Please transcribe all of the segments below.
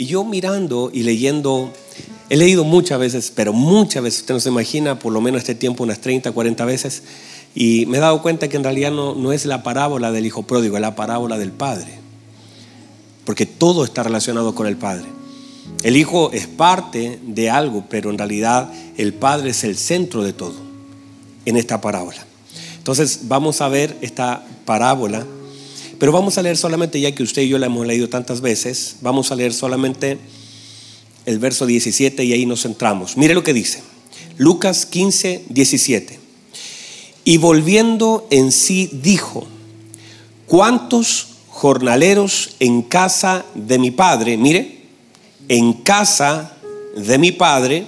Y yo mirando y leyendo, he leído muchas veces, pero muchas veces, usted no se imagina, por lo menos este tiempo, unas 30, 40 veces, y me he dado cuenta que en realidad no, no es la parábola del hijo pródigo, es la parábola del padre. Porque todo está relacionado con el padre. El hijo es parte de algo, pero en realidad el padre es el centro de todo en esta parábola. Entonces vamos a ver esta parábola, pero vamos a leer solamente, ya que usted y yo la hemos leído tantas veces, vamos a leer solamente el verso 17 y ahí nos centramos. Mire lo que dice. Lucas 15, 17. Y volviendo en sí dijo, ¿cuántos jornaleros en casa de mi padre, mire, en casa de mi padre,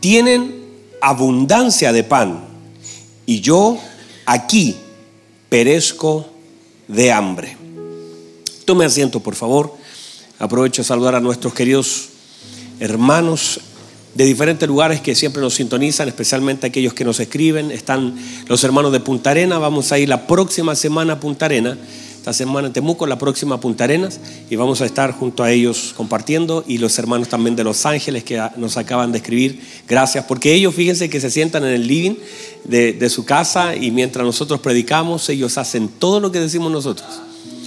tienen abundancia de pan y yo aquí perezco de hambre? Tome asiento, por favor. Aprovecho a saludar a nuestros queridos hermanos de diferentes lugares que siempre nos sintonizan, especialmente aquellos que nos escriben. Están los hermanos de Punta Arena. Vamos a ir la próxima semana a Punta Arena. Esta semana en Temuco, la próxima Punta Arenas. Y vamos a estar junto a ellos compartiendo. Y los hermanos también de Los Ángeles que nos acaban de escribir. Gracias. Porque ellos, fíjense que se sientan en el living de, su casa y mientras nosotros predicamos, ellos hacen todo lo que decimos nosotros.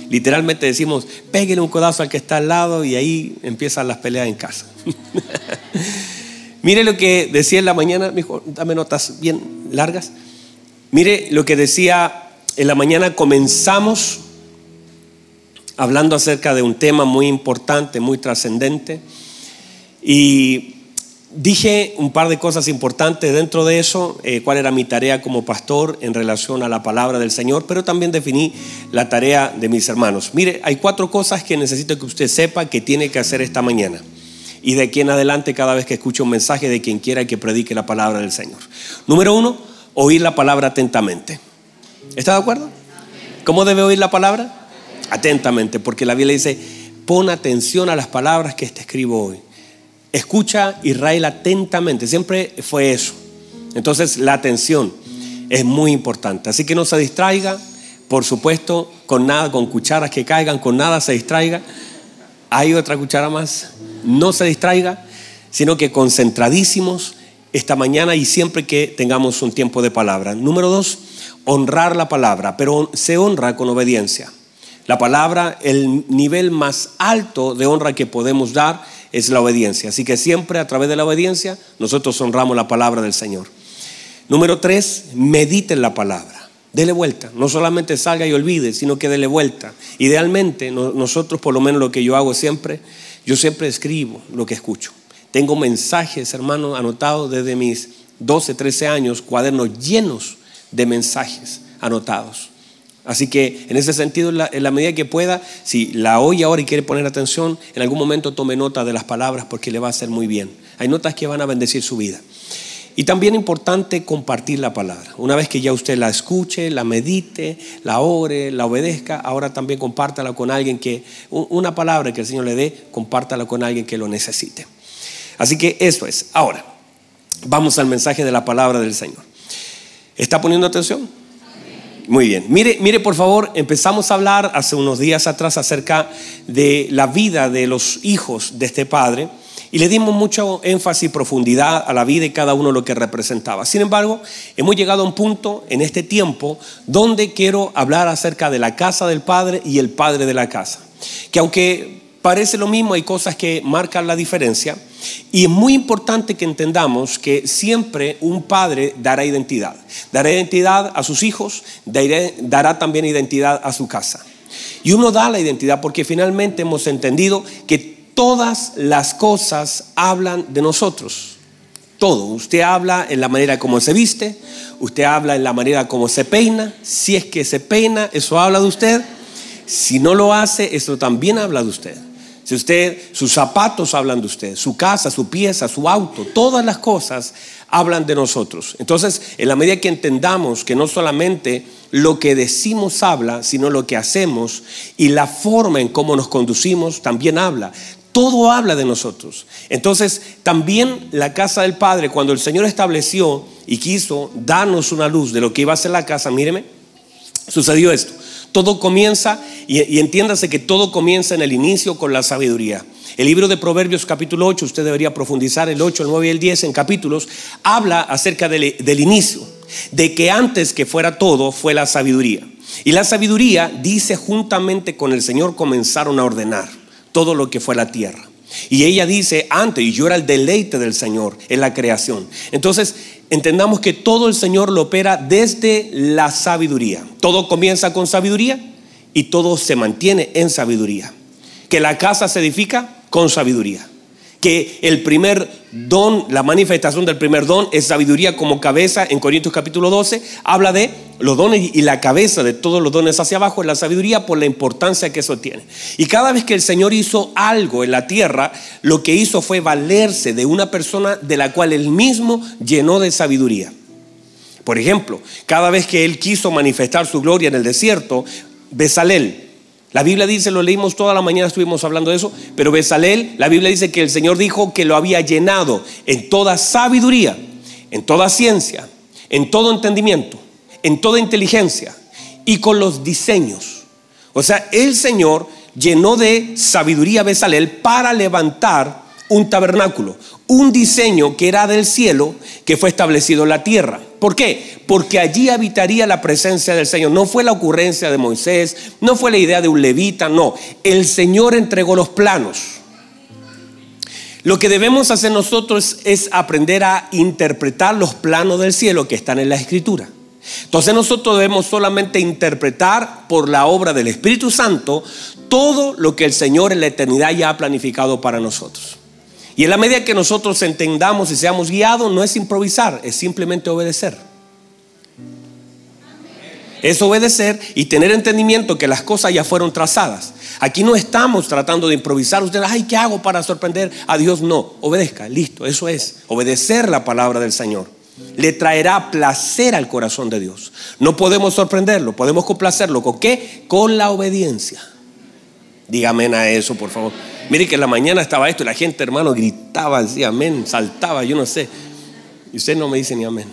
Literalmente decimos, pégale un codazo al que está al lado y ahí empiezan las peleas en casa. Mire lo que decía en la mañana, mijo, dame notas bien largas. Mire lo que decía en la mañana, comenzamos hablando acerca de un tema muy importante, muy trascendente. Y dije un par de cosas importantes dentro de eso, eh, cuál era mi tarea como pastor en relación a la palabra del Señor, pero también definí la tarea de mis hermanos. Mire, hay cuatro cosas que necesito que usted sepa que tiene que hacer esta mañana y de aquí en adelante cada vez que escuche un mensaje de quien quiera que predique la palabra del Señor. Número uno, oír la palabra atentamente. ¿Está de acuerdo? ¿Cómo debe oír la palabra? Atentamente, porque la Biblia dice, pon atención a las palabras que te escribo hoy. Escucha Israel atentamente, siempre fue eso. Entonces la atención es muy importante. Así que no se distraiga, por supuesto, con nada, con cucharas que caigan, con nada se distraiga. Hay otra cuchara más no se distraiga, sino que concentradísimos esta mañana y siempre que tengamos un tiempo de palabra. Número dos, honrar la palabra, pero se honra con obediencia. La palabra, el nivel más alto de honra que podemos dar es la obediencia. Así que siempre a través de la obediencia nosotros honramos la palabra del Señor. Número tres, medite la palabra. Dele vuelta. No solamente salga y olvide, sino que dele vuelta. Idealmente, nosotros, por lo menos lo que yo hago siempre, yo siempre escribo lo que escucho. Tengo mensajes, hermano, anotados desde mis 12, 13 años, cuadernos llenos de mensajes anotados. Así que en ese sentido, en la, medida que pueda, si la oye ahora y quiere poner atención, en algún momento tome nota de las palabras porque le va a hacer muy bien. Hay notas que van a bendecir su vida. Y también importante compartir la palabra. Una vez que ya usted la escuche, la medite, la ore, la obedezca, ahora también compártala con alguien que, una palabra que el Señor le dé, compártala con alguien que lo necesite. Así que eso es. Ahora, vamos al mensaje de la palabra del Señor. ¿Está poniendo atención? Muy bien. Mire, mire, por favor, empezamos a hablar hace unos días atrás acerca de la vida de los hijos de este padre y le dimos mucho énfasis y profundidad a la vida y cada uno lo que representaba. Sin embargo, hemos llegado a un punto en este tiempo donde quiero hablar acerca de la casa del Padre y el Padre de la casa. Que aunque parece lo mismo, hay cosas que marcan la diferencia. Y es muy importante que entendamos que siempre un padre dará identidad. Dará identidad a sus hijos, dará también identidad a su casa. Y uno da la identidad porque finalmente hemos entendido que todas las cosas hablan de nosotros. Todo. Usted habla en la manera como se viste, usted habla en la manera como se peina. Si es que se peina, eso habla de usted. Si no lo hace, eso también habla de usted. Si usted, sus zapatos hablan de usted, su casa, su pieza, su auto, todas las cosas hablan de nosotros. Entonces, en la medida que entendamos que no solamente lo que decimos habla, sino lo que hacemos y la forma en cómo nos conducimos también habla todo habla de nosotros. Entonces, también la casa del Padre, cuando el Señor estableció y quiso darnos una luz de lo que iba a ser la casa, míreme, sucedió esto. Todo comienza, y, entiéndase que todo comienza en el inicio con la sabiduría. El libro de Proverbios capítulo 8, usted debería profundizar el 8, el 9 y el 10 en capítulos, habla acerca del, del inicio, de que antes que fuera todo fue la sabiduría. Y la sabiduría, dice, juntamente con el Señor comenzaron a ordenar todo lo que fue la tierra. Y ella dice, antes, y yo era el deleite del Señor en la creación. Entonces, entendamos que todo el Señor lo opera desde la sabiduría. Todo comienza con sabiduría y todo se mantiene en sabiduría. Que la casa se edifica con sabiduría que el primer don, la manifestación del primer don es sabiduría como cabeza. En Corintios capítulo 12 habla de los dones y la cabeza de todos los dones hacia abajo es la sabiduría por la importancia que eso tiene. Y cada vez que el Señor hizo algo en la tierra, lo que hizo fue valerse de una persona de la cual él mismo llenó de sabiduría. Por ejemplo, cada vez que él quiso manifestar su gloria en el desierto, Besalel, la Biblia dice, lo leímos toda la mañana, estuvimos hablando de eso, pero Besalel, la Biblia dice que el Señor dijo que lo había llenado en toda sabiduría, en toda ciencia, en todo entendimiento, en toda inteligencia y con los diseños. O sea, el Señor llenó de sabiduría a Besalel para levantar un tabernáculo, un diseño que era del cielo, que fue establecido en la tierra. ¿Por qué? Porque allí habitaría la presencia del Señor. No fue la ocurrencia de Moisés, no fue la idea de un levita, no. El Señor entregó los planos. Lo que debemos hacer nosotros es aprender a interpretar los planos del cielo que están en la escritura. Entonces nosotros debemos solamente interpretar por la obra del Espíritu Santo todo lo que el Señor en la eternidad ya ha planificado para nosotros. Y en la medida que nosotros entendamos y seamos guiados, no es improvisar, es simplemente obedecer. Es obedecer y tener entendimiento que las cosas ya fueron trazadas. Aquí no estamos tratando de improvisar. Usted, ay, ¿qué hago para sorprender a Dios? No, obedezca, listo, eso es. Obedecer la palabra del Señor. Le traerá placer al corazón de Dios. No podemos sorprenderlo, podemos complacerlo. ¿Con qué? Con la obediencia. Dígame a eso, por favor. Mire que en la mañana estaba esto y la gente, hermano, gritaba, decía amén, saltaba, yo no sé. Y usted no me dice ni amén.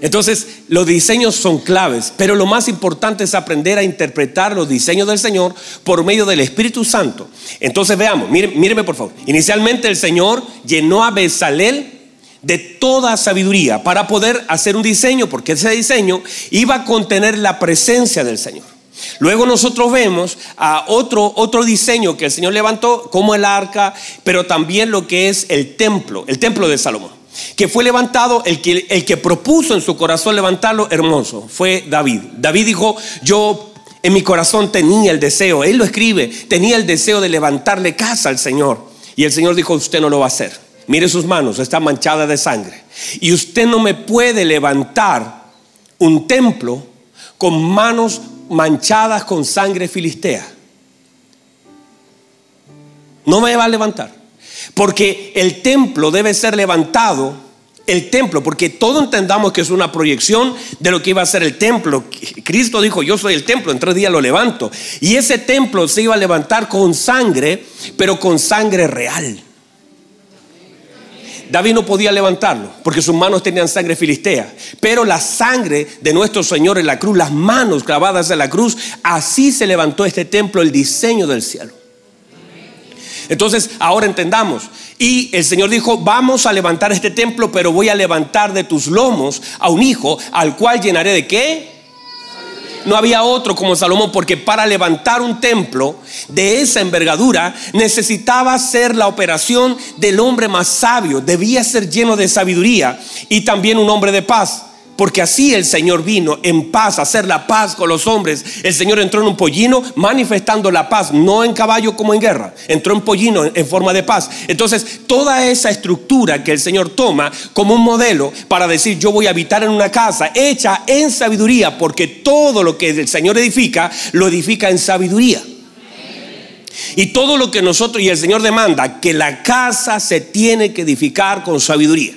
Entonces, los diseños son claves, pero lo más importante es aprender a interpretar los diseños del Señor por medio del Espíritu Santo. Entonces, veamos, míreme por favor. Inicialmente el Señor llenó a Besalel de toda sabiduría para poder hacer un diseño, porque ese diseño iba a contener la presencia del Señor. Luego nosotros vemos a otro, otro diseño que el Señor levantó, como el arca, pero también lo que es el templo, el templo de Salomón, que fue levantado, el que, el que propuso en su corazón levantarlo, hermoso, fue David. David dijo, yo en mi corazón tenía el deseo, él lo escribe, tenía el deseo de levantarle casa al Señor. Y el Señor dijo, usted no lo va a hacer. Mire sus manos, está manchada de sangre. Y usted no me puede levantar un templo con manos manchadas con sangre filistea. No me va a levantar. Porque el templo debe ser levantado. El templo, porque todo entendamos que es una proyección de lo que iba a ser el templo. Cristo dijo, yo soy el templo, en tres días lo levanto. Y ese templo se iba a levantar con sangre, pero con sangre real. David no podía levantarlo porque sus manos tenían sangre filistea. Pero la sangre de nuestro Señor en la cruz, las manos clavadas en la cruz, así se levantó este templo, el diseño del cielo. Entonces, ahora entendamos. Y el Señor dijo, vamos a levantar este templo, pero voy a levantar de tus lomos a un hijo al cual llenaré de qué? No había otro como Salomón, porque para levantar un templo de esa envergadura necesitaba ser la operación del hombre más sabio, debía ser lleno de sabiduría y también un hombre de paz. Porque así el Señor vino en paz, a hacer la paz con los hombres. El Señor entró en un pollino manifestando la paz, no en caballo como en guerra. Entró en pollino en forma de paz. Entonces, toda esa estructura que el Señor toma como un modelo para decir, yo voy a habitar en una casa hecha en sabiduría, porque todo lo que el Señor edifica, lo edifica en sabiduría. Y todo lo que nosotros y el Señor demanda, que la casa se tiene que edificar con sabiduría.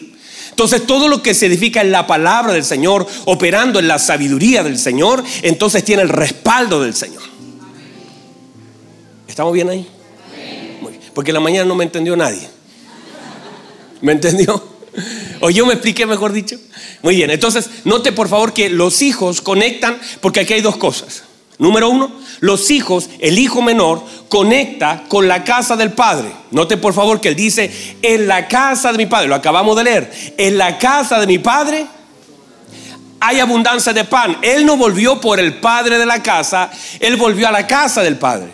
Entonces todo lo que se edifica en la palabra del Señor, operando en la sabiduría del Señor, entonces tiene el respaldo del Señor. ¿Estamos bien ahí? Porque la mañana no me entendió nadie. ¿Me entendió? O yo me expliqué, mejor dicho. Muy bien, entonces note por favor que los hijos conectan porque aquí hay dos cosas. Número uno, los hijos, el hijo menor, conecta con la casa del padre. Note por favor que él dice, en la casa de mi padre, lo acabamos de leer, en la casa de mi padre hay abundancia de pan. Él no volvió por el padre de la casa, él volvió a la casa del padre.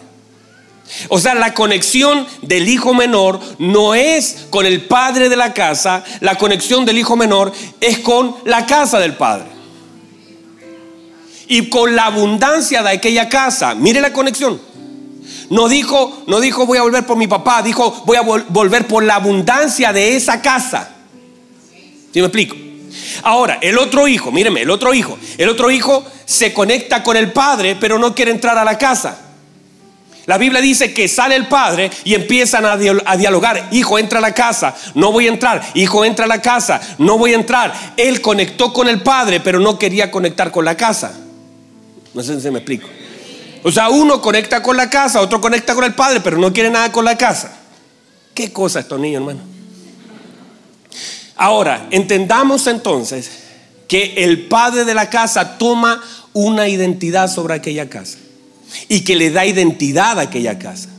O sea, la conexión del hijo menor no es con el padre de la casa, la conexión del hijo menor es con la casa del padre y con la abundancia de aquella casa. Mire la conexión. No dijo, no dijo voy a volver por mi papá, dijo voy a volver por la abundancia de esa casa. ¿Sí me explico? Ahora, el otro hijo, míreme, el otro hijo, el otro hijo se conecta con el padre, pero no quiere entrar a la casa. La Biblia dice que sale el padre y empiezan a, dialogar. Hijo, entra a la casa. No voy a entrar. Hijo, entra a la casa. No voy a entrar. Él conectó con el padre, pero no quería conectar con la casa. No sé si me explico. O sea, uno conecta con la casa, otro conecta con el padre, pero no quiere nada con la casa. ¿Qué cosa estos niños, hermano? Ahora, entendamos entonces que el padre de la casa toma una identidad sobre aquella casa y que le da identidad a aquella casa.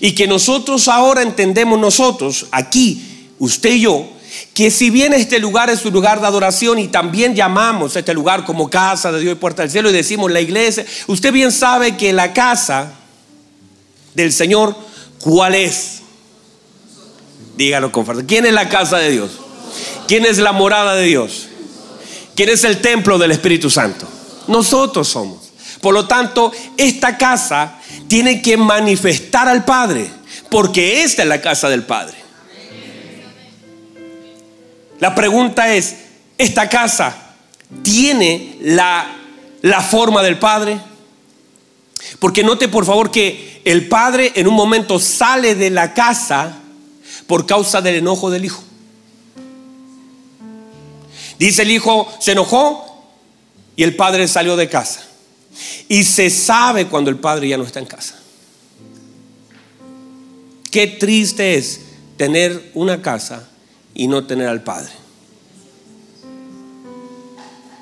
Y que nosotros ahora entendemos nosotros, aquí, usted y yo, que si bien este lugar es un lugar de adoración y también llamamos este lugar como casa de Dios y puerta del cielo y decimos la iglesia, usted bien sabe que la casa del Señor, ¿cuál es? Dígalo con fuerza. ¿Quién es la casa de Dios? ¿Quién es la morada de Dios? ¿Quién es el templo del Espíritu Santo? Nosotros somos. Por lo tanto, esta casa tiene que manifestar al Padre, porque esta es la casa del Padre. La pregunta es, ¿esta casa tiene la, la forma del Padre? Porque note por favor que el Padre en un momento sale de la casa por causa del enojo del Hijo. Dice el Hijo, se enojó y el Padre salió de casa. Y se sabe cuando el Padre ya no está en casa. Qué triste es tener una casa y no tener al Padre.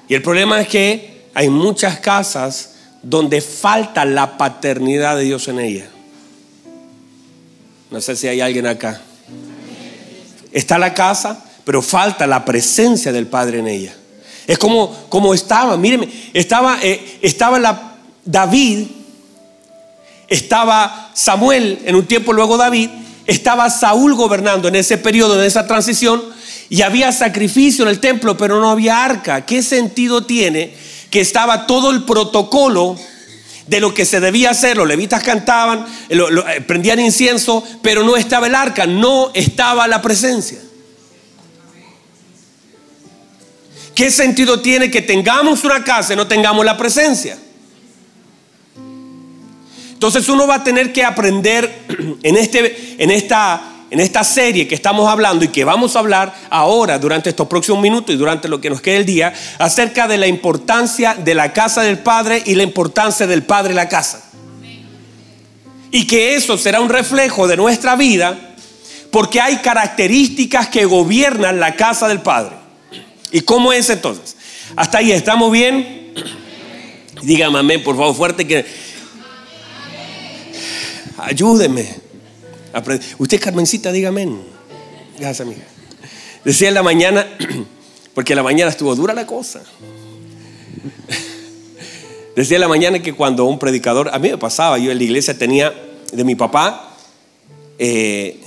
Y el problema es que hay muchas casas donde falta la paternidad de Dios en ella. No sé si hay alguien acá. Está la casa, pero falta la presencia del Padre en ella. Es como, como estaba, mírenme, estaba, eh, estaba la, David, estaba Samuel en un tiempo luego David, estaba Saúl gobernando en ese periodo, en esa transición, y había sacrificio en el templo, pero no había arca. ¿Qué sentido tiene que estaba todo el protocolo de lo que se debía hacer? Los levitas cantaban, eh, prendían incienso, pero no estaba el arca, no estaba la presencia. ¿Qué sentido tiene que tengamos una casa y no tengamos la presencia? Entonces uno va a tener que aprender en, este, en, esta, en esta serie que estamos hablando y que vamos a hablar ahora durante estos próximos minutos y durante lo que nos quede el día acerca de la importancia de la casa del Padre y la importancia del Padre en la casa. Y que eso será un reflejo de nuestra vida porque hay características que gobiernan la casa del Padre. ¿Y cómo es entonces? Hasta ahí, ¿estamos bien? Dígame amén, por favor, fuerte que Ayúdeme. Usted, Carmencita, dígame. Gracias, amiga. Decía en la mañana, porque en la mañana estuvo dura la cosa. Decía en la mañana que cuando un predicador, a mí me pasaba, yo en la iglesia tenía de mi papá, eh,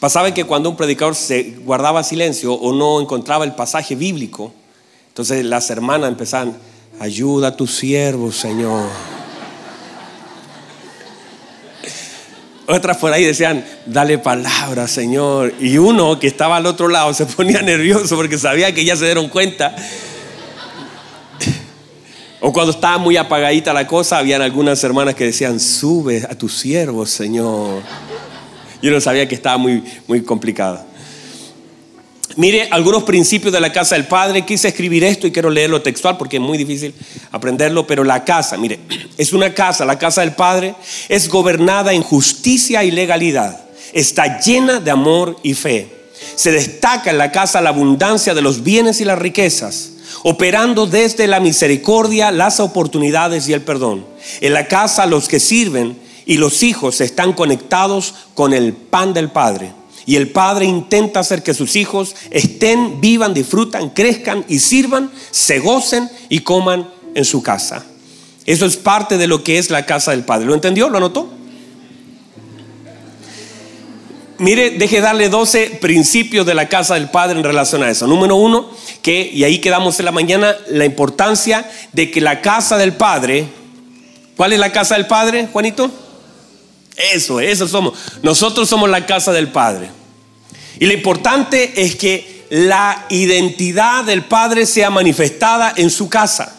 pasaba que cuando un predicador se guardaba silencio o no encontraba el pasaje bíblico, entonces las hermanas empezaban, ayuda a tu siervo, Señor. Otras por ahí decían, dale palabra, Señor. Y uno que estaba al otro lado se ponía nervioso porque sabía que ya se dieron cuenta. O cuando estaba muy apagadita la cosa, habían algunas hermanas que decían, sube a tu siervo, Señor. Yo no sabía que estaba muy, muy complicado. Mire algunos principios de la casa del Padre. Quise escribir esto y quiero leerlo textual porque es muy difícil aprenderlo, pero la casa, mire, es una casa, la casa del Padre es gobernada en justicia y legalidad. Está llena de amor y fe. Se destaca en la casa la abundancia de los bienes y las riquezas. operando desde la misericordia, las oportunidades y el perdón. En la casa los que sirven y los hijos están conectados con el pan del Padre. Y el Padre intenta hacer que sus hijos estén, vivan, disfrutan, crezcan y sirvan, se gocen y coman en su casa. Eso es parte de lo que es la casa del Padre. ¿Lo entendió? ¿Lo anotó? Mire, deje darle 12 principios de la casa del Padre en relación a eso. Número uno, que, y ahí quedamos en la mañana, la importancia de que la casa del Padre, ¿cuál es la casa del Padre, Juanito? Eso, eso somos. Nosotros somos la casa del Padre. Y lo importante es que la identidad del Padre sea manifestada en su casa.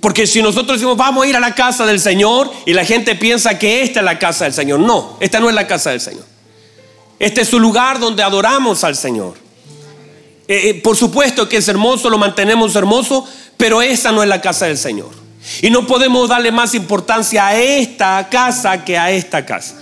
Porque si nosotros decimos, vamos a ir a la casa del Señor y la gente piensa que esta es la casa del Señor. No, esta no es la casa del Señor. Este es su lugar donde adoramos al Señor. Eh, eh, por supuesto que es hermoso, lo mantenemos hermoso, pero esta no es la casa del Señor. Y no podemos darle más importancia a esta casa que a esta casa.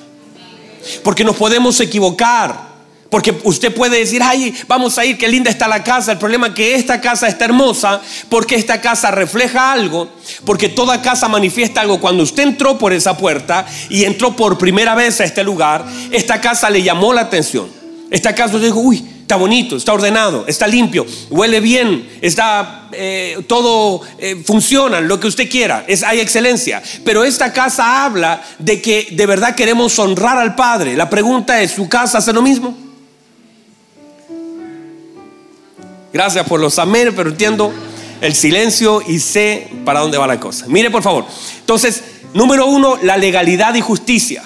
Porque nos podemos equivocar. Porque usted puede decir, ay, vamos a ir, qué linda está la casa. El problema es que esta casa está hermosa porque esta casa refleja algo, porque toda casa manifiesta algo. Cuando usted entró por esa puerta y entró por primera vez a este lugar, esta casa le llamó la atención. Esta casa usted dijo, uy, está bonito, está ordenado, está limpio, huele bien, está eh, todo eh, funciona, lo que usted quiera, es, hay excelencia. Pero esta casa habla de que de verdad queremos honrar al Padre. La pregunta es, ¿su casa hace lo mismo? Gracias por los amén, pero entiendo el silencio y sé para dónde va la cosa. Mire, por favor. Entonces, número uno, la legalidad y justicia.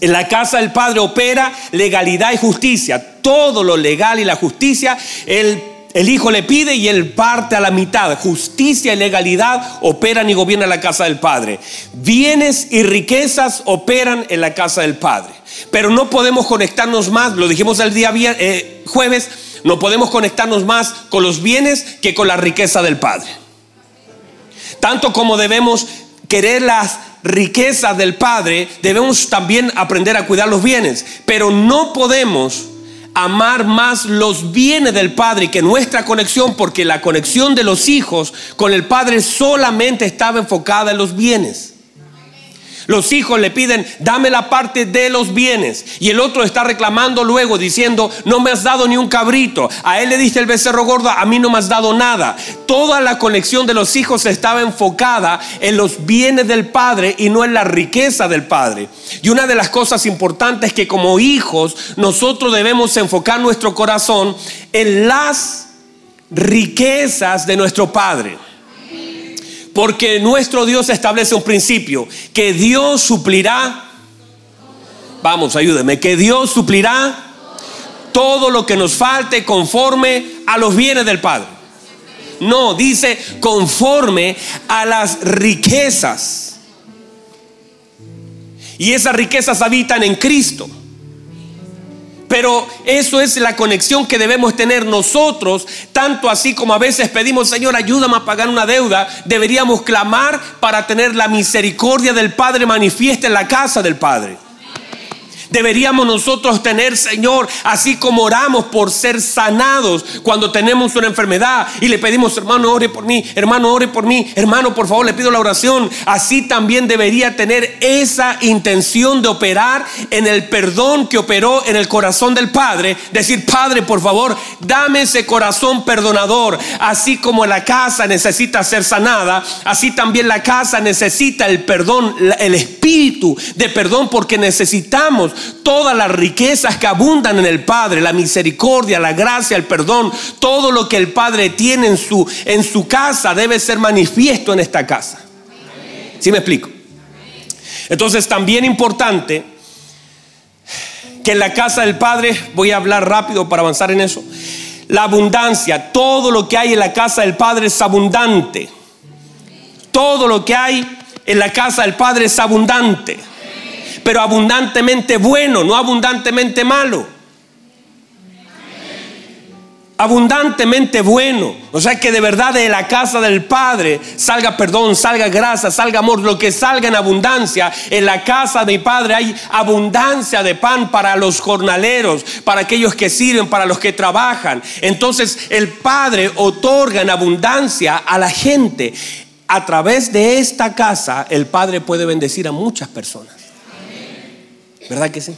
En la casa del Padre opera legalidad y justicia. Todo lo legal y la justicia, el, el Hijo le pide y él parte a la mitad. Justicia y legalidad operan y gobiernan la casa del Padre. Bienes y riquezas operan en la casa del Padre. Pero no podemos conectarnos más, lo dijimos el día eh, jueves, no podemos conectarnos más con los bienes que con la riqueza del Padre. Tanto como debemos querer las riquezas del Padre, debemos también aprender a cuidar los bienes. Pero no podemos amar más los bienes del Padre que nuestra conexión, porque la conexión de los hijos con el Padre solamente estaba enfocada en los bienes. Los hijos le piden, dame la parte de los bienes. Y el otro está reclamando luego diciendo, no me has dado ni un cabrito. A él le diste el becerro gordo, a mí no me has dado nada. Toda la conexión de los hijos estaba enfocada en los bienes del Padre y no en la riqueza del Padre. Y una de las cosas importantes es que como hijos nosotros debemos enfocar nuestro corazón en las riquezas de nuestro Padre. Porque nuestro Dios establece un principio, que Dios suplirá, vamos, ayúdeme, que Dios suplirá todo lo que nos falte conforme a los bienes del Padre. No, dice conforme a las riquezas. Y esas riquezas habitan en Cristo. Pero eso es la conexión que debemos tener nosotros, tanto así como a veces pedimos, Señor, ayúdame a pagar una deuda, deberíamos clamar para tener la misericordia del Padre manifiesta en la casa del Padre. Deberíamos nosotros tener, Señor, así como oramos por ser sanados cuando tenemos una enfermedad y le pedimos, hermano, ore por mí, hermano, ore por mí, hermano, por favor, le pido la oración. Así también debería tener esa intención de operar en el perdón que operó en el corazón del Padre. Decir, Padre, por favor, dame ese corazón perdonador. Así como la casa necesita ser sanada, así también la casa necesita el perdón, el espíritu de perdón, porque necesitamos todas las riquezas que abundan en el Padre, la misericordia, la gracia, el perdón, todo lo que el Padre tiene en su, en su casa debe ser manifiesto en esta casa. ¿Sí me explico? Entonces también importante que en la casa del Padre, voy a hablar rápido para avanzar en eso, la abundancia, todo lo que hay en la casa del Padre es abundante. Todo lo que hay en la casa del Padre es abundante pero abundantemente bueno, no abundantemente malo. abundantemente bueno. O sea que de verdad de la casa del Padre salga perdón, salga grasa, salga amor, lo que salga en abundancia. En la casa de mi Padre hay abundancia de pan para los jornaleros, para aquellos que sirven, para los que trabajan. Entonces el Padre otorga en abundancia a la gente. A través de esta casa el Padre puede bendecir a muchas personas. ¿Verdad que sí?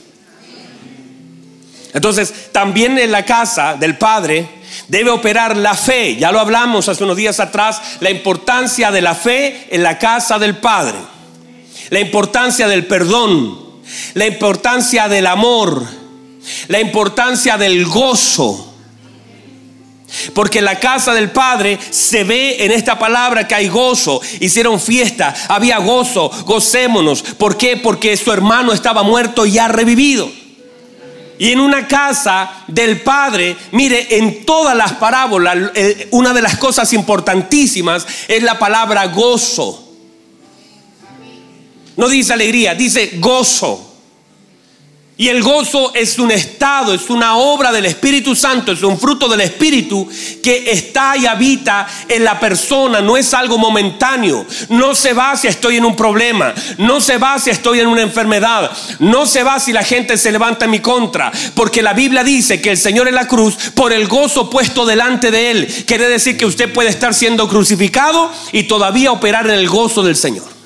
Entonces, también en la casa del Padre debe operar la fe. Ya lo hablamos hace unos días atrás, la importancia de la fe en la casa del Padre. La importancia del perdón, la importancia del amor, la importancia del gozo. Porque la casa del Padre se ve en esta palabra que hay gozo. Hicieron fiesta, había gozo, gocémonos. ¿Por qué? Porque su hermano estaba muerto y ha revivido. Y en una casa del Padre, mire, en todas las parábolas, una de las cosas importantísimas es la palabra gozo. No dice alegría, dice gozo. Y el gozo es un estado, es una obra del Espíritu Santo, es un fruto del Espíritu que está y habita en la persona, no es algo momentáneo. No se va si estoy en un problema, no se va si estoy en una enfermedad, no se va si la gente se levanta en mi contra, porque la Biblia dice que el Señor en la cruz, por el gozo puesto delante de Él, quiere decir que usted puede estar siendo crucificado y todavía operar en el gozo del Señor.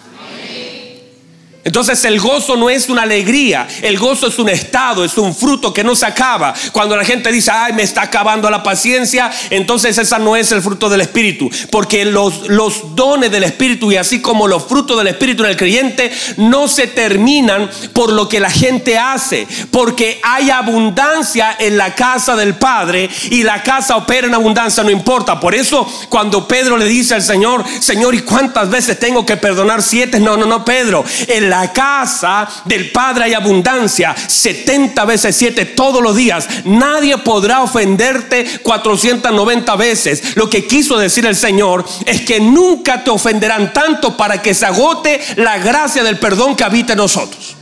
Entonces el gozo no es una alegría, el gozo es un estado, es un fruto que no se acaba. Cuando la gente dice, ay, me está acabando la paciencia, entonces esa no es el fruto del Espíritu. Porque los, los dones del Espíritu y así como los frutos del Espíritu en el creyente no se terminan por lo que la gente hace. Porque hay abundancia en la casa del Padre y la casa opera en abundancia, no importa. Por eso cuando Pedro le dice al Señor, Señor, ¿y cuántas veces tengo que perdonar? Siete. No, no, no, Pedro. El la casa del Padre hay abundancia, 70 veces 7 todos los días. Nadie podrá ofenderte 490 veces. Lo que quiso decir el Señor es que nunca te ofenderán tanto para que se agote la gracia del perdón que habita en nosotros.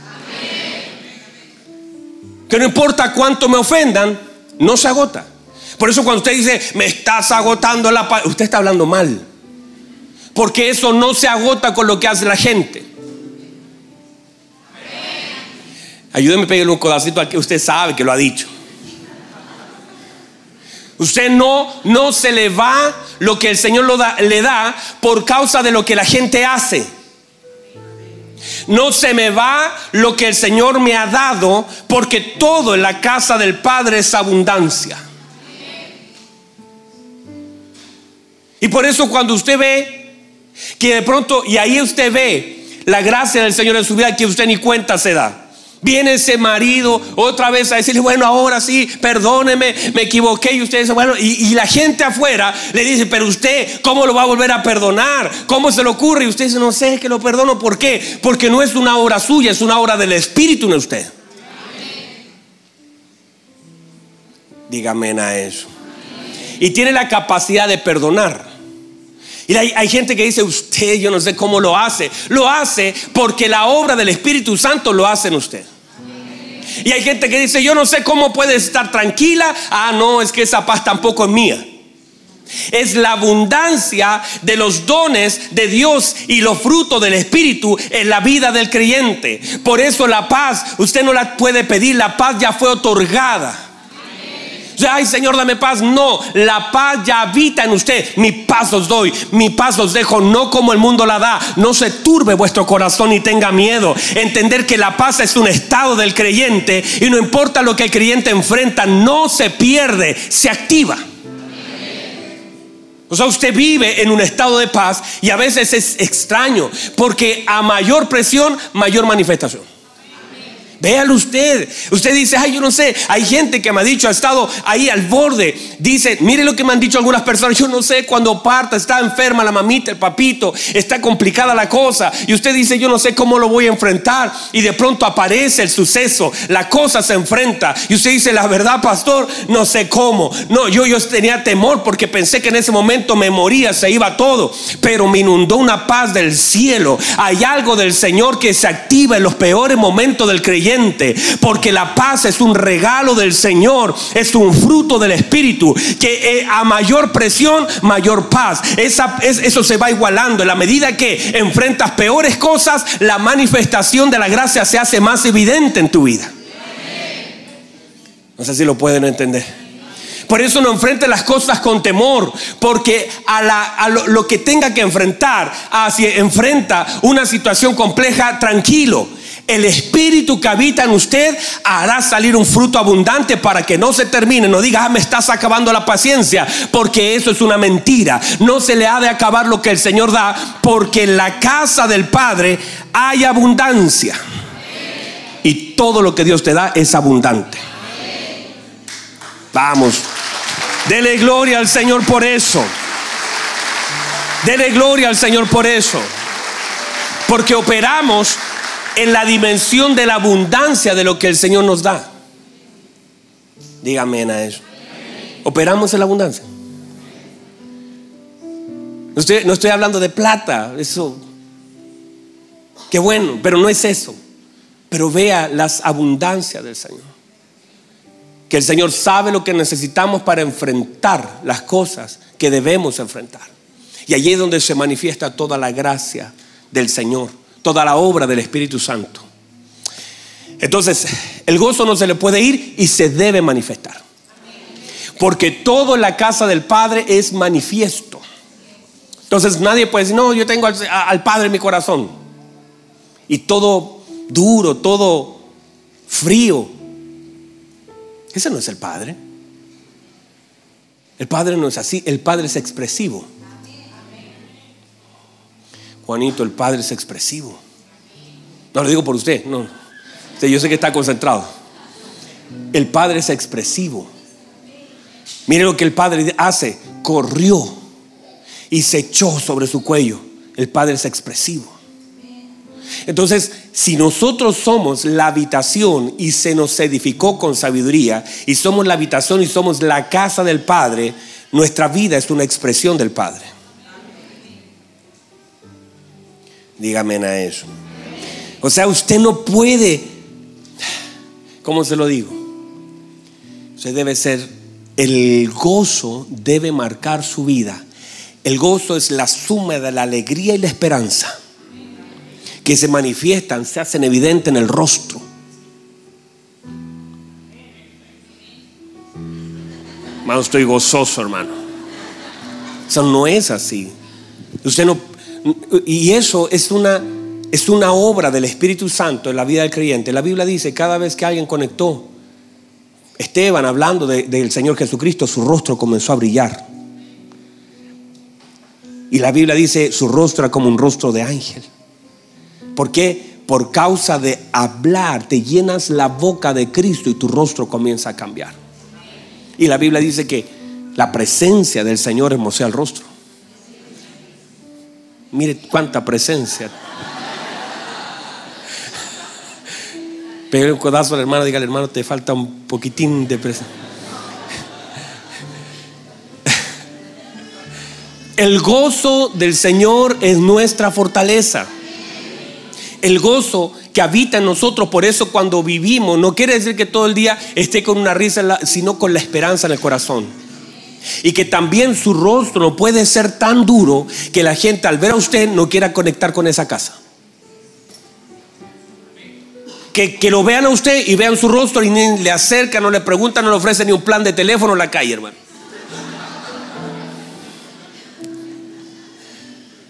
Que no importa cuánto me ofendan, no se agota. Por eso cuando usted dice, me estás agotando la paz, usted está hablando mal. Porque eso no se agota con lo que hace la gente. Ayúdeme a pegarle un codacito al que usted sabe que lo ha dicho. Usted no, no se le va lo que el Señor lo da, le da por causa de lo que la gente hace. No se me va lo que el Señor me ha dado porque todo en la casa del Padre es abundancia. Y por eso cuando usted ve que de pronto, y ahí usted ve la gracia del Señor en su vida que usted ni cuenta se da. Viene ese marido otra vez a decirle, bueno, ahora sí, perdóneme, me equivoqué. Y usted dice, bueno, y, la gente afuera le dice, pero usted, ¿cómo lo va a volver a perdonar? ¿Cómo se le ocurre? Y usted dice, no sé que lo perdono. ¿Por qué? Porque no es una obra suya, es una obra del Espíritu en usted. Dígame a eso. Y tiene la capacidad de perdonar. Y hay, hay, gente que dice, usted, yo no sé cómo lo hace. Lo hace porque la obra del Espíritu Santo lo hace en usted. Y hay gente que dice, yo no sé cómo puede estar tranquila. Ah, no, es que esa paz tampoco es mía. Es la abundancia de los dones de Dios y los frutos del Espíritu en la vida del creyente. Por eso la paz, usted no la puede pedir, la paz ya fue otorgada. Ay, Señor, dame paz. No, la paz ya habita en usted. Mi paz os doy, mi paz os dejo, no como el mundo la da. No se turbe vuestro corazón y tenga miedo. Entender que la paz es un estado del creyente y no importa lo que el creyente enfrenta, no se pierde, se activa. O sea, usted vive en un estado de paz y a veces es extraño porque a mayor presión, mayor manifestación. Véalo usted. Usted dice, ay, yo no sé. Hay gente que me ha dicho, ha estado ahí al borde. Dice, mire lo que me han dicho algunas personas. Yo no sé cuando parta, está enferma la mamita, el papito, está complicada la cosa. Y usted dice, yo no sé cómo lo voy a enfrentar. Y de pronto aparece el suceso, la cosa se enfrenta. Y usted dice, la verdad, pastor, no sé cómo. No, yo, yo tenía temor porque pensé que en ese momento me moría, se iba todo. Pero me inundó una paz del cielo. Hay algo del Señor que se activa en los peores momentos del creyente porque la paz es un regalo del Señor, es un fruto del Espíritu, que eh, a mayor presión, mayor paz. Esa, eso se va igualando. En la medida que enfrentas peores cosas, la manifestación de la gracia se hace más evidente en tu vida. No sé si lo pueden entender. Por eso no enfrente las cosas con temor, porque a, lo, que tenga que enfrentar, si enfrenta una situación compleja, tranquilo. El espíritu que habita en usted hará salir un fruto abundante para que no se termine. No diga, ah, me estás acabando la paciencia, porque eso es una mentira. No se le ha de acabar lo que el Señor da, porque en la casa del Padre hay abundancia. Y todo lo que Dios te da es abundante. Vamos. Dele gloria al Señor por eso. Dele gloria al Señor por eso. Porque operamos en la dimensión de la abundancia de lo que el Señor nos da. Dígame a eso. Operamos en la abundancia. No estoy, no estoy hablando de plata, eso. Qué bueno, pero no es eso. Pero vea las abundancias del Señor que el Señor sabe lo que necesitamos para enfrentar las cosas que debemos enfrentar. Y allí es donde se manifiesta toda la gracia del Señor, toda la obra del Espíritu Santo. Entonces, el gozo no se le puede ir y se debe manifestar. Porque todo en la casa del Padre es manifiesto. Entonces nadie puede decir, no, yo tengo al, al Padre en mi corazón. Y todo duro, todo frío, ese no es el Padre. El Padre no es así, el Padre es expresivo. Juanito, el Padre es expresivo. No lo digo por usted, no. Yo sé que está concentrado. El Padre es expresivo. Mire lo que el Padre hace. Corrió y se echó sobre su cuello. El Padre es expresivo. Entonces, si nosotros somos la habitación y se nos edificó con sabiduría, y somos la habitación y somos la casa del Padre, nuestra vida es una expresión del Padre. Dígame a eso. O sea, usted no puede, ¿cómo se lo digo? Usted debe ser, el gozo debe marcar su vida. El gozo es la suma de la alegría y la esperanza que se manifiestan, se hacen evidentes en el rostro. Hermano, estoy gozoso, hermano. Eso no es así. Usted no, y eso es una, es una obra del Espíritu Santo en la vida del creyente. La Biblia dice, cada vez que alguien conectó, Esteban hablando del Señor Jesucristo, su rostro comenzó a brillar. Y la Biblia dice, su rostro era como un rostro de ángel. ¿Por qué? Por causa de hablar, te llenas la boca de Cristo y tu rostro comienza a cambiar. Y la Biblia dice que la presencia del Señor hermosea el rostro. Mire cuánta presencia. Pegue un codazo al hermano, diga al hermano, te falta un poquitín de presencia. El gozo del Señor es nuestra fortaleza el gozo que habita en nosotros. Por eso cuando vivimos, no quiere decir que todo el día esté con una risa, sino con la esperanza en el corazón. Y que también su rostro puede ser tan duro que la gente al ver a usted no quiera conectar con esa casa. Que, que lo vean a usted y vean su rostro y ni le acercan, no le preguntan, no le ofrecen ni un plan de teléfono en la calle, hermano.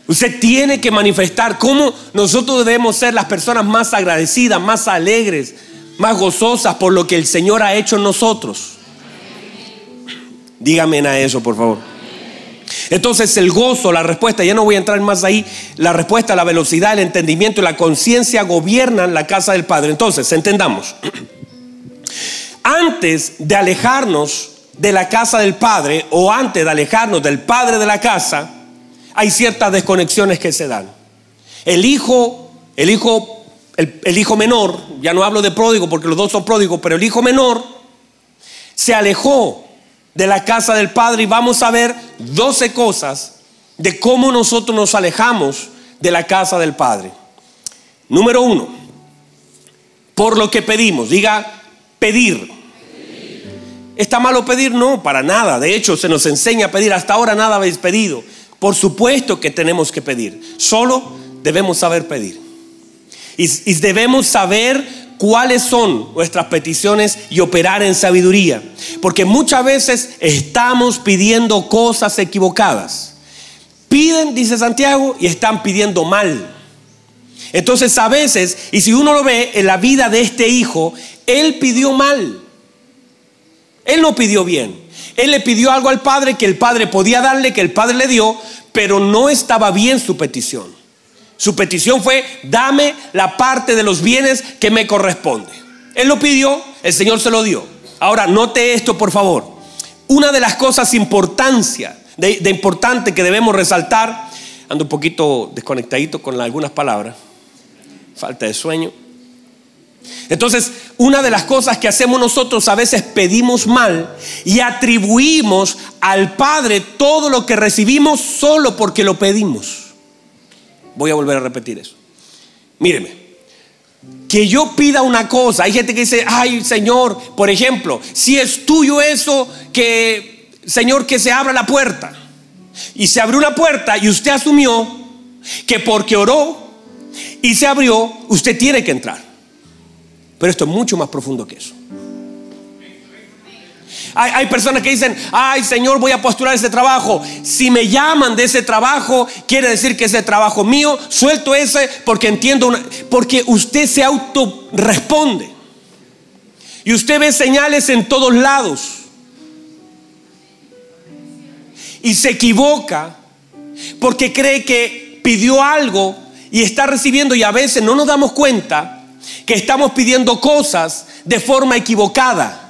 Usted tiene que manifestar cómo nosotros debemos ser las personas más agradecidas, más alegres, más gozosas por lo que el Señor ha hecho en nosotros. Dígame a eso, por favor. Entonces el gozo, la respuesta, ya no voy a entrar más ahí, la respuesta, la velocidad, el entendimiento y la conciencia gobiernan la casa del Padre. Entonces, entendamos, antes de alejarnos de la casa del Padre o antes de alejarnos del Padre de la casa, hay ciertas desconexiones que se dan. El hijo, el hijo, el, hijo menor, ya no hablo de pródigo porque los dos son pródigos, pero el hijo menor se alejó de la casa del padre y vamos a ver 12 cosas de cómo nosotros nos alejamos de la casa del padre. Número uno, por lo que pedimos. Diga, pedir. ¿Está malo pedir? No, para nada. De hecho, se nos enseña a pedir. Hasta ahora nada habéis pedido. Por supuesto que tenemos que pedir. Solo debemos saber pedir. Y, y debemos saber cuáles son nuestras peticiones y operar en sabiduría. Porque muchas veces estamos pidiendo cosas equivocadas. Piden, dice Santiago, y están pidiendo mal. Entonces a veces, y si uno lo ve en la vida de este hijo, él pidió mal. Él no pidió bien. Él le pidió algo al padre que el padre podía darle, que el padre le dio, pero no estaba bien su petición. Su petición fue, dame la parte de los bienes que me corresponde. Él lo pidió, el Señor se lo dio. Ahora, note esto, por favor. Una de las cosas importancia, de, de importante que debemos resaltar, ando un poquito desconectadito con algunas palabras, falta de sueño. Entonces, una de las cosas que hacemos nosotros a veces pedimos mal y atribuimos al Padre todo lo que recibimos solo porque lo pedimos. Voy a volver a repetir eso. Míreme, que yo pida una cosa, hay gente que dice, ay Señor, por ejemplo, si es tuyo eso, que Señor, que se abra la puerta. Y se abrió una puerta y usted asumió que porque oró y se abrió, usted tiene que entrar. Pero esto es mucho más profundo que eso. Hay, personas que dicen, ay Señor, voy a postular ese trabajo. Si me llaman de ese trabajo, quiere decir que ese trabajo mío, suelto ese porque entiendo, porque usted se auto responde. Y usted ve señales en todos lados. Y se equivoca porque cree que pidió algo y está recibiendo y a veces no nos damos cuenta que estamos pidiendo cosas de forma equivocada.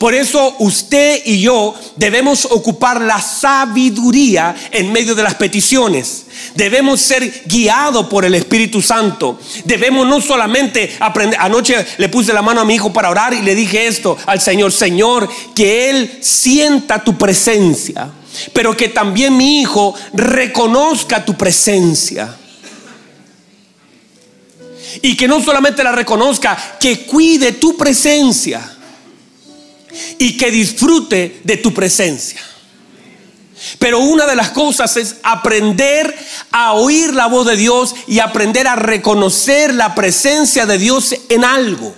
Por eso usted y yo debemos ocupar la sabiduría en medio de las peticiones. Debemos ser guiados por el Espíritu Santo. Debemos no solamente aprender. Anoche le puse la mano a mi hijo para orar y le dije esto al Señor, Señor, que Él sienta tu presencia, pero que también mi hijo reconozca tu presencia. Y que no solamente la reconozca, que cuide tu presencia y que disfrute de tu presencia. Pero una de las cosas es aprender a oír la voz de Dios y aprender a reconocer la presencia de Dios en algo.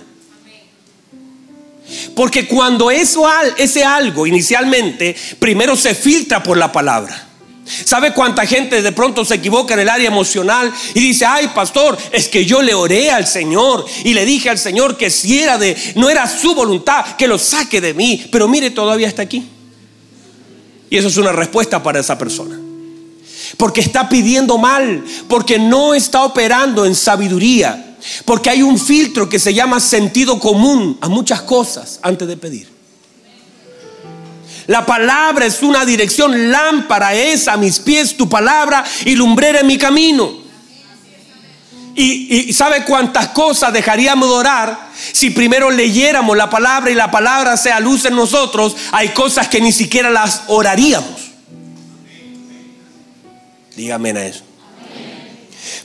Porque cuando eso, ese algo inicialmente primero se filtra por la palabra. ¿Sabe cuánta gente de pronto se equivoca en el área emocional y dice, ay pastor, es que yo le oré al Señor y le dije al Señor que si era de, no era su voluntad, que lo saque de mí, pero mire, todavía está aquí. Y eso es una respuesta para esa persona. Porque está pidiendo mal, porque no está operando en sabiduría, porque hay un filtro que se llama sentido común a muchas cosas antes de pedir. La palabra es una dirección, lámpara es a mis pies tu palabra y lumbrera en mi camino. Y, sabe cuántas cosas dejaríamos de orar si primero leyéramos la palabra y la palabra sea luz en nosotros. Hay cosas que ni siquiera las oraríamos. Dígame a eso.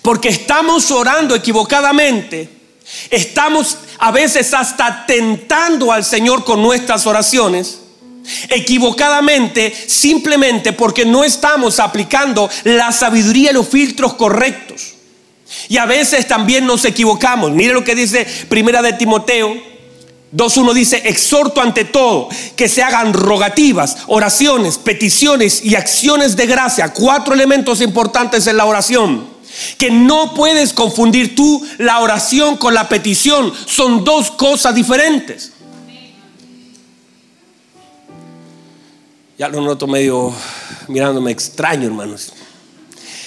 Porque estamos orando equivocadamente. Estamos a veces hasta tentando al Señor con nuestras oraciones equivocadamente simplemente porque no estamos aplicando la sabiduría y los filtros correctos. Y a veces también nos equivocamos. Mire lo que dice Primera de Timoteo 2.1 dice, exhorto ante todo que se hagan rogativas, oraciones, peticiones y acciones de gracia. Cuatro elementos importantes en la oración. Que no puedes confundir tú la oración con la petición. Son dos cosas diferentes. Ya lo noto medio mirándome extraño, hermanos.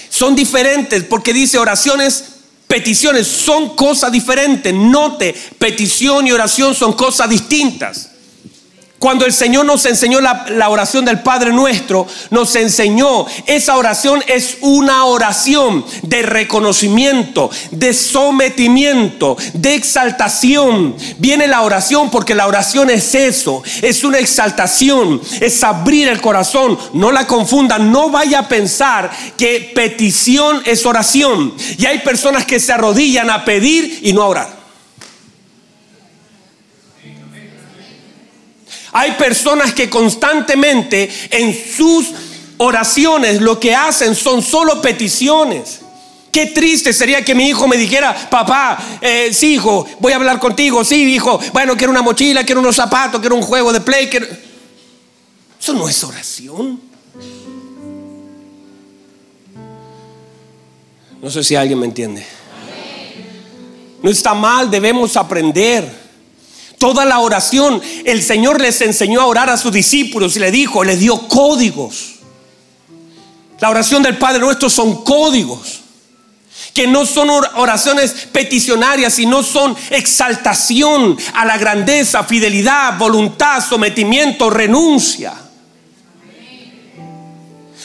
Son diferentes porque dice oraciones, peticiones, son cosas diferentes. Note, petición y oración son cosas distintas. Cuando el Señor nos enseñó la, oración del Padre nuestro, nos enseñó, esa oración es una oración de reconocimiento, de sometimiento, de exaltación. Viene la oración porque la oración es eso, es una exaltación, es abrir el corazón. No la confundan, no vaya a pensar que petición es oración. Y hay personas que se arrodillan a pedir y no a orar. Hay personas que constantemente en sus oraciones lo que hacen son solo peticiones. Qué triste sería que mi hijo me dijera, papá, eh, sí, hijo, voy a hablar contigo, sí, hijo, bueno, quiero una mochila, quiero unos zapatos, quiero un juego de play. Eso no es oración. No sé si alguien me entiende. No está mal, debemos aprender. Toda la oración, el Señor les enseñó a orar a sus discípulos y le dijo, les dio códigos. La oración del Padre nuestro son códigos. Que no son oraciones peticionarias, sino son exaltación a la grandeza, fidelidad, voluntad, sometimiento, renuncia.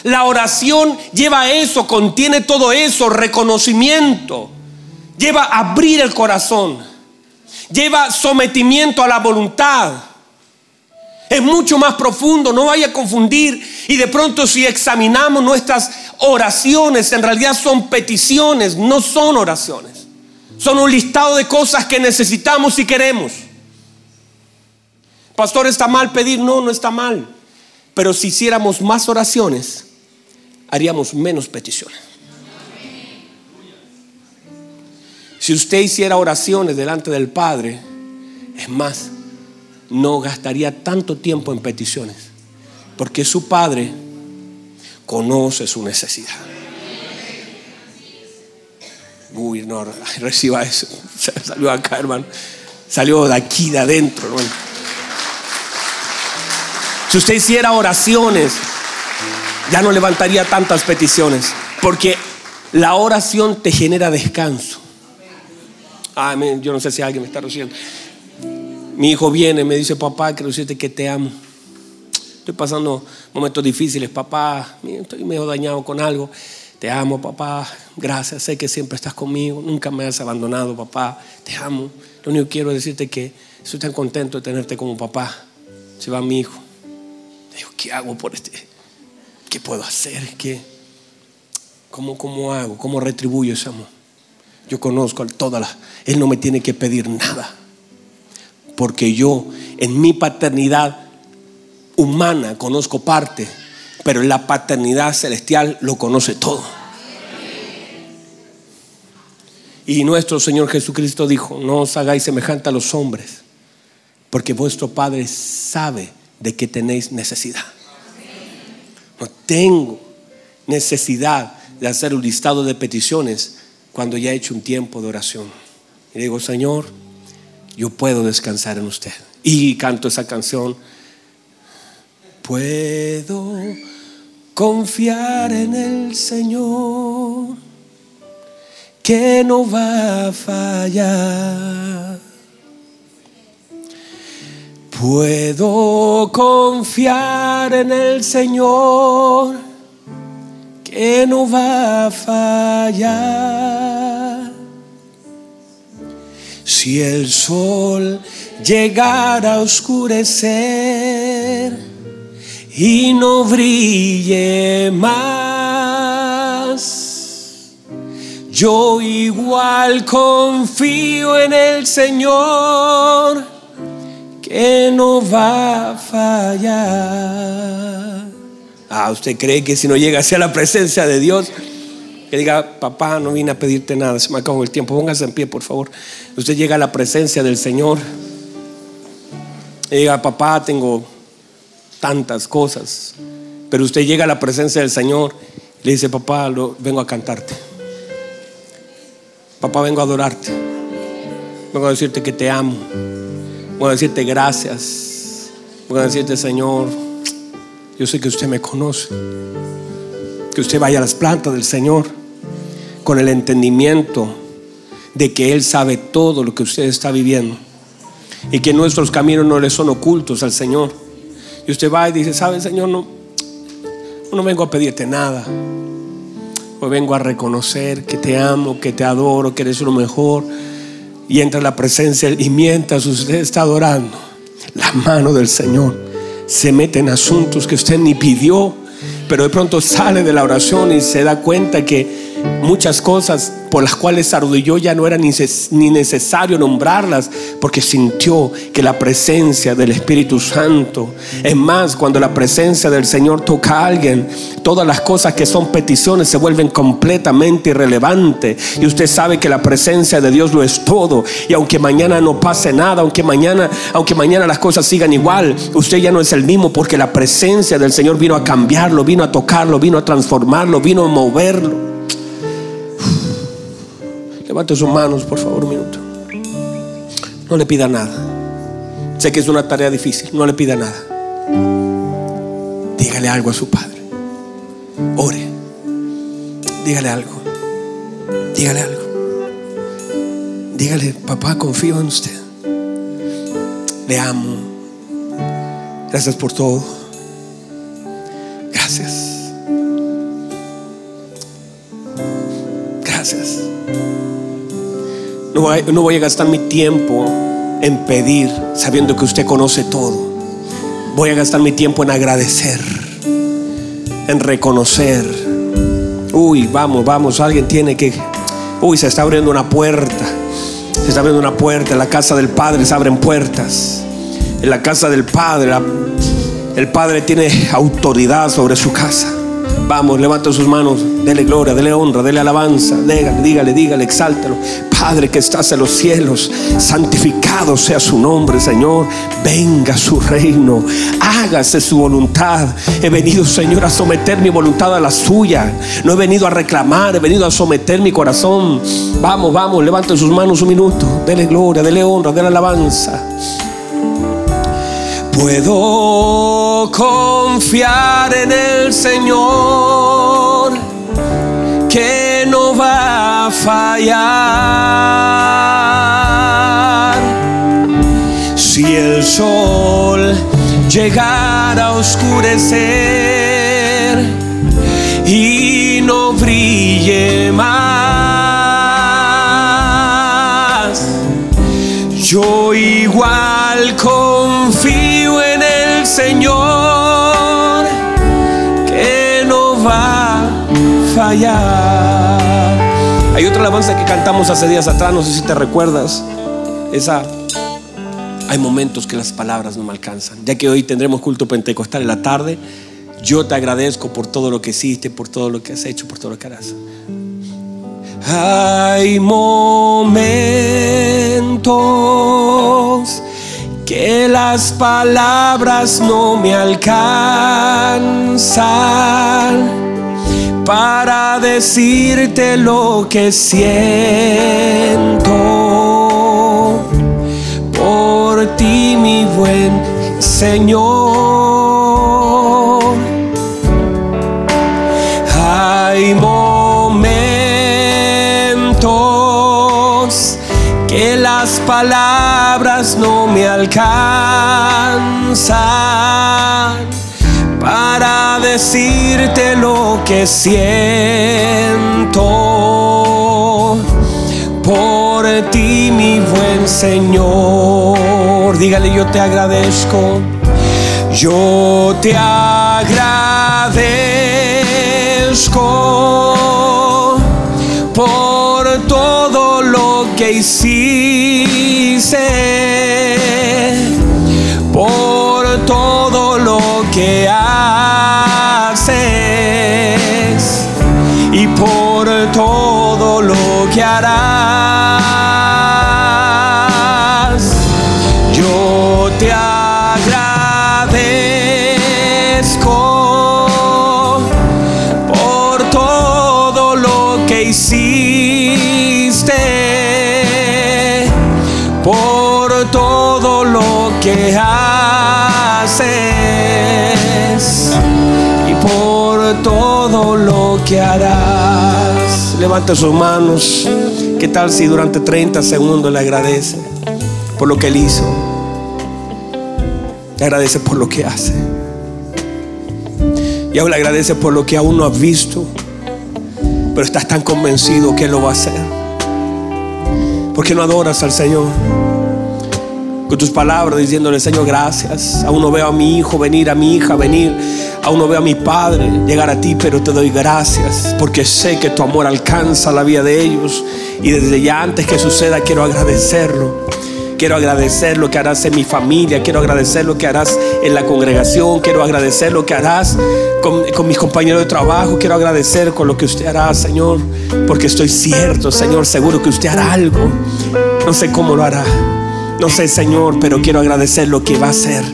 La oración lleva eso, contiene todo eso, reconocimiento. Lleva a abrir el corazón. Lleva sometimiento a la voluntad. Es mucho más profundo, no vaya a confundir. Y de pronto si examinamos nuestras oraciones, en realidad son peticiones, no son oraciones. Son un listado de cosas que necesitamos y queremos. Pastor, ¿está mal pedir? No, no está mal. Pero si hiciéramos más oraciones, haríamos menos peticiones. Si usted hiciera oraciones delante del Padre, es más, no gastaría tanto tiempo en peticiones, porque su Padre conoce su necesidad. Uy, no, reciba eso. Salió acá, hermano. Salió de aquí, de adentro, hermano. Si usted hiciera oraciones, ya no levantaría tantas peticiones, porque la oración te genera descanso. Amén. Yo no sé si alguien me está recibiendo. Mi hijo viene, me dice, papá, quiero decirte que te amo. Estoy pasando momentos difíciles, papá. Estoy medio dañado con algo. Te amo, papá. Gracias. Sé que siempre estás conmigo. Nunca me has abandonado, papá. Te amo. Lo único que quiero es decirte que estoy tan contento de tenerte como papá. Se va mi hijo. Digo, ¿qué hago por este? ¿Qué puedo hacer? ¿Qué? ¿Cómo, cómo hago? ¿Cómo retribuyo ese amor? Yo conozco todas las... Él no me tiene que pedir nada porque yo en mi paternidad humana conozco parte, pero en la paternidad celestial lo conoce todo. Y nuestro Señor Jesucristo dijo, no os hagáis semejante a los hombres, porque vuestro Padre sabe de que tenéis necesidad. No tengo necesidad de hacer un listado de peticiones cuando ya he hecho un tiempo de oración. Y digo, Señor, yo puedo descansar en usted. Y canto esa canción. Puedo confiar en el Señor, que no va a fallar. Puedo confiar en el Señor, que no va a fallar. Si el sol llegara a oscurecer y no brille más, yo igual confío en el Señor que no va a fallar. Ah, ¿usted cree que si no llega hacia la presencia de Dios, que diga, papá, no vine a pedirte nada, se me acabó el tiempo, póngase en pie, por favor. Usted llega a la presencia del Señor y diga, papá, tengo tantas cosas, pero usted llega a la presencia del Señor y le dice, papá, lo, vengo a cantarte. Papá, vengo a adorarte. Vengo a decirte que te amo. Vengo a decirte gracias. Vengo a decirte, Señor, yo sé que usted me conoce que usted vaya a las plantas del Señor con el entendimiento de que Él sabe todo lo que usted está viviendo y que nuestros caminos no le son ocultos al Señor. Y usted va y dice, ¿sabe Señor? No, no vengo a pedirte nada. Hoy vengo a reconocer que te amo, que te adoro, que eres lo mejor. Y entra la presencia y mientras usted está adorando, la mano del Señor se mete en asuntos que usted ni pidió pero de pronto sale de la oración y se da cuenta que muchas cosas por las cuales arrodilló ya no era ni necesario nombrarlas, porque sintió que la presencia del Espíritu Santo, es más, cuando la presencia del Señor toca a alguien, todas las cosas que son peticiones se vuelven completamente irrelevantes. Y usted sabe que la presencia de Dios lo es todo. Y aunque mañana no pase nada, aunque mañana, aunque mañana las cosas sigan igual, usted ya no es el mismo porque la presencia del Señor vino a cambiarlo, vino a tocarlo, vino a transformarlo, vino a moverlo. Levante sus manos, por favor, un minuto. No le pida nada. Sé que es una tarea difícil. No le pida nada. Dígale algo a su padre. Ore. Dígale algo. Dígale algo. Dígale, papá, confío en usted. Le amo. Gracias por todo. No voy, a gastar mi tiempo en pedir sabiendo que usted conoce todo. Voy a gastar mi tiempo en agradecer, en reconocer. Uy, vamos, vamos, alguien tiene que... Uy, se está abriendo una puerta. Se está abriendo una puerta. En la casa del Padre se abren puertas. En la casa del Padre, el Padre tiene autoridad sobre su casa. Vamos, levanta sus manos, dele gloria, dele honra, dele alabanza, dígale, dígale, dígale, exáltalo. Padre que estás en los cielos, santificado sea su nombre, Señor. Venga su reino, hágase su voluntad. He venido, Señor, a someter mi voluntad a la suya. No he venido a reclamar, he venido a someter mi corazón. Vamos, vamos, levante sus manos un minuto, dele gloria, dele honra, dele alabanza. Puedo confiar en el Señor que no va a fallar. Si el sol llegara a oscurecer y no brille más, yo igual confío Señor que no va a fallar. Hay otra alabanza que cantamos hace días atrás, no sé si te recuerdas. Esa hay momentos que las palabras no me alcanzan. Ya que hoy tendremos culto pentecostal en la tarde, yo te agradezco por todo lo que hiciste, por todo lo que has hecho, por todo lo que harás. Hay momentos que las palabras no me alcanzan para decirte lo que siento por ti, mi buen Señor. Me alcanzan para decirte lo que siento por ti, mi buen Señor. Dígale, yo te agradezco, yo te agradezco por todo que hiciste todo lo que haces y por todo lo que harás. Haces y por todo lo que harás. Levante sus manos. ¿Qué tal si durante 30 segundos le agradece por lo que él hizo? Le agradece por lo que hace. Y aún le agradece por lo que aún no has visto. Pero estás tan convencido que él lo va a hacer. ¿Por qué no adoras al Señor? Con tus palabras diciéndole, Señor, gracias. Aún no veo a mi hijo venir, a mi hija venir. Aún no veo a mi padre llegar a ti, pero te doy gracias porque sé que tu amor alcanza la vida de ellos. Y desde ya antes que suceda, quiero agradecerlo. Quiero agradecer lo que harás en mi familia. Quiero agradecer lo que harás en la congregación. Quiero agradecer lo que harás con, con, mis compañeros de trabajo. Quiero agradecer con lo que usted hará, Señor. Porque estoy cierto, Señor, seguro que usted hará algo. No sé cómo lo hará. No sé, Señor, pero quiero agradecer lo que va a hacer.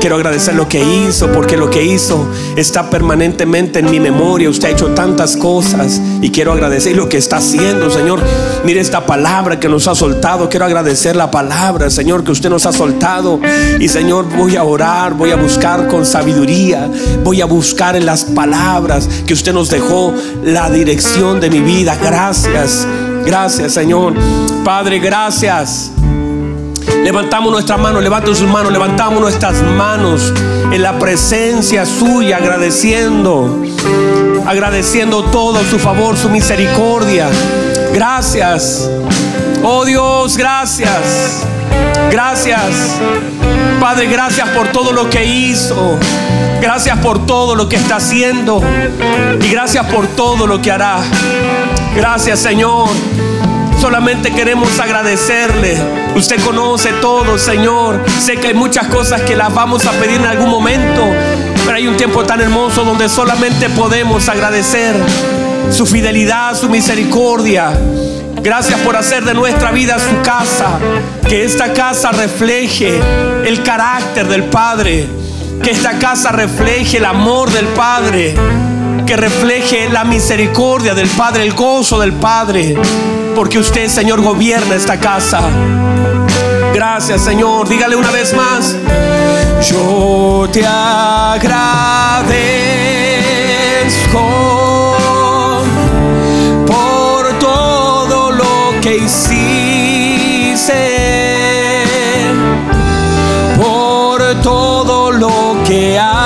Quiero agradecer lo que hizo, porque lo que hizo está permanentemente en mi memoria. Usted ha hecho tantas cosas y quiero agradecer lo que está haciendo, Señor. Mire esta palabra que nos ha soltado. Quiero agradecer la palabra, Señor, que usted nos ha soltado. Y Señor, voy a orar, voy a buscar con sabiduría, voy a buscar en las palabras que usted nos dejó la dirección de mi vida. Gracias, gracias, Señor. Padre, gracias. Levantamos nuestras manos, levanta sus manos, levantamos nuestras manos en la presencia suya, agradeciendo, agradeciendo todo su favor, su misericordia. Gracias. Oh Dios, gracias. Gracias. Padre, gracias por todo lo que hizo. Gracias por todo lo que está haciendo. Y gracias por todo lo que hará. Gracias, Señor. Solamente queremos agradecerle. Usted conoce todo, Señor. Sé que hay muchas cosas que las vamos a pedir en algún momento. Pero hay un tiempo tan hermoso donde solamente podemos agradecer su fidelidad, su misericordia. Gracias por hacer de nuestra vida su casa. Que esta casa refleje el carácter del Padre. Que esta casa refleje el amor del Padre. Que refleje la misericordia del Padre, el gozo del Padre porque usted, Señor, gobierna esta casa. Gracias, Señor. Dígale una vez más. Yo te agradezco por todo lo que hiciste, por todo lo que haces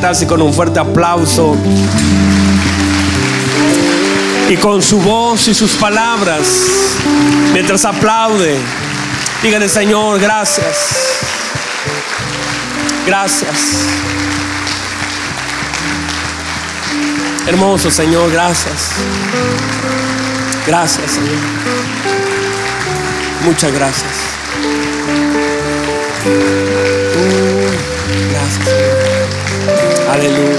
con un fuerte aplauso y con su voz y sus palabras, mientras aplaude, dígale Señor, gracias. Gracias. Hermoso Señor, gracias. Gracias Señor. Muchas gracias. Aleluya.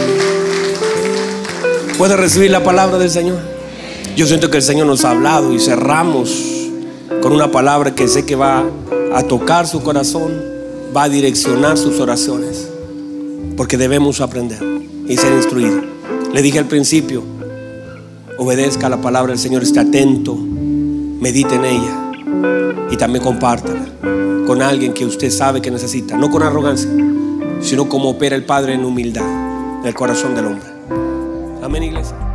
¿Puede recibir la palabra del Señor? Yo siento que el Señor nos ha hablado y cerramos con una palabra que sé que va a tocar su corazón, va a direccionar sus oraciones, porque debemos aprender y ser instruidos. Le dije al principio, obedezca la palabra del Señor, esté atento, medite en ella y también compártala con alguien que usted sabe que necesita, no con arrogancia sino como opera el Padre en humildad en el corazón del hombre. Amén, iglesia.